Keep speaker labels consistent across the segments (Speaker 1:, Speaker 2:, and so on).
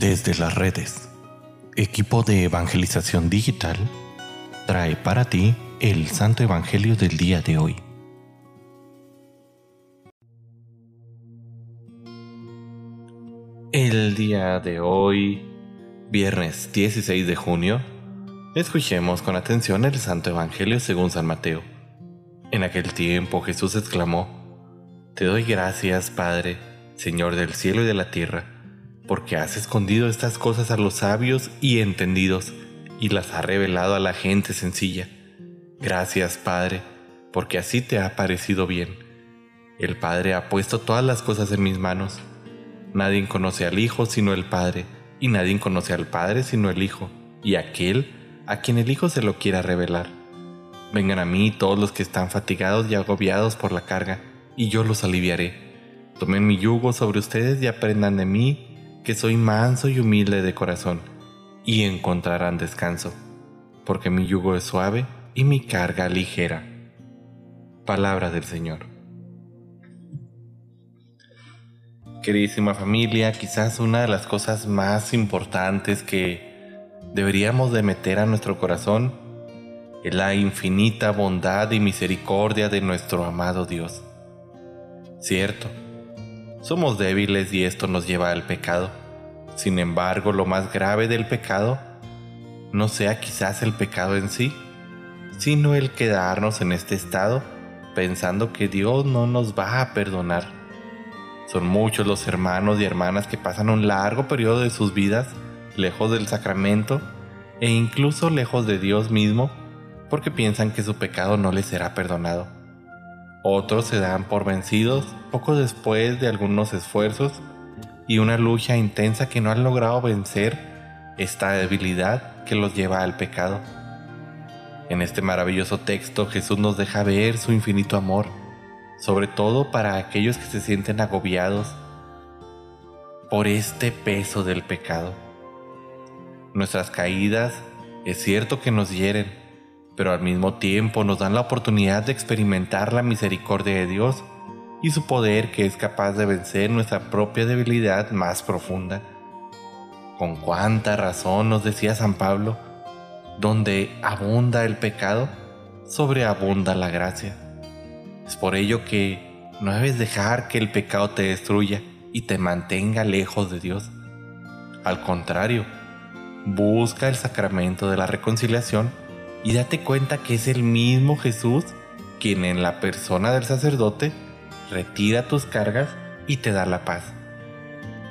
Speaker 1: Desde las redes, equipo de evangelización digital trae para ti el Santo Evangelio del día de hoy. El día de hoy, viernes 16 de junio, escuchemos con atención el Santo Evangelio según San Mateo. En aquel tiempo Jesús exclamó, Te doy gracias, Padre, Señor del cielo y de la tierra, porque has escondido estas cosas a los sabios y entendidos y las has revelado a la gente sencilla. Gracias, Padre, porque así te ha parecido bien. El Padre ha puesto todas las cosas en mis manos. Nadie conoce al Hijo sino el Padre, y nadie conoce al Padre sino el Hijo, y aquel a quien el Hijo se lo quiera revelar. Vengan a mí todos los que están fatigados y agobiados por la carga, y yo los aliviaré. Tomen mi yugo sobre ustedes y aprendan de mí, que soy manso y humilde de corazón, y encontrarán descanso, porque mi yugo es suave y mi carga ligera. Palabra del Señor. Queridísima familia, quizás una de las cosas más importantes que deberíamos de meter a nuestro corazón es la infinita bondad y misericordia de nuestro amado Dios. Cierto, somos débiles y esto nos lleva al pecado. Sin embargo, lo más grave del pecado no sea quizás el pecado en sí, sino el quedarnos en este estado pensando que Dios no nos va a perdonar. Son muchos los hermanos y hermanas que pasan un largo periodo de sus vidas lejos del sacramento e incluso lejos de Dios mismo porque piensan que su pecado no les será perdonado. Otros se dan por vencidos poco después de algunos esfuerzos y una lucha intensa que no han logrado vencer esta debilidad que los lleva al pecado. En este maravilloso texto Jesús nos deja ver su infinito amor, sobre todo para aquellos que se sienten agobiados por este peso del pecado. Nuestras caídas es cierto que nos hieren, pero al mismo tiempo nos dan la oportunidad de experimentar la misericordia de Dios y su poder que es capaz de vencer nuestra propia debilidad más profunda. Con cuánta razón nos decía San Pablo, donde abunda el pecado, sobreabunda la gracia. Es por ello que no debes dejar que el pecado te destruya y te mantenga lejos de Dios. Al contrario, busca el sacramento de la reconciliación y date cuenta que es el mismo Jesús quien en la persona del sacerdote retira tus cargas y te da la paz.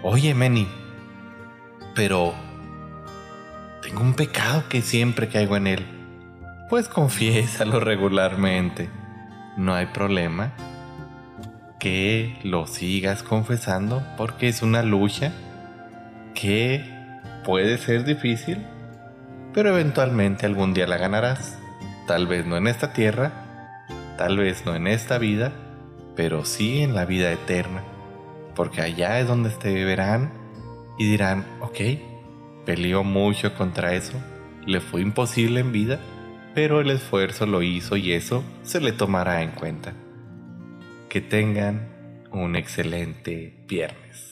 Speaker 1: Oye, Meni, pero tengo un pecado que siempre caigo en él. Pues confiésalo regularmente. No hay problema que lo sigas confesando porque es una lucha que puede ser difícil, pero eventualmente algún día la ganarás. Tal vez no en esta tierra, tal vez no en esta vida, pero sí en la vida eterna, porque allá es donde te verán y dirán, ok, peleó mucho contra eso, le fue imposible en vida, pero el esfuerzo lo hizo y eso se le tomará en cuenta. Que tengan un excelente viernes.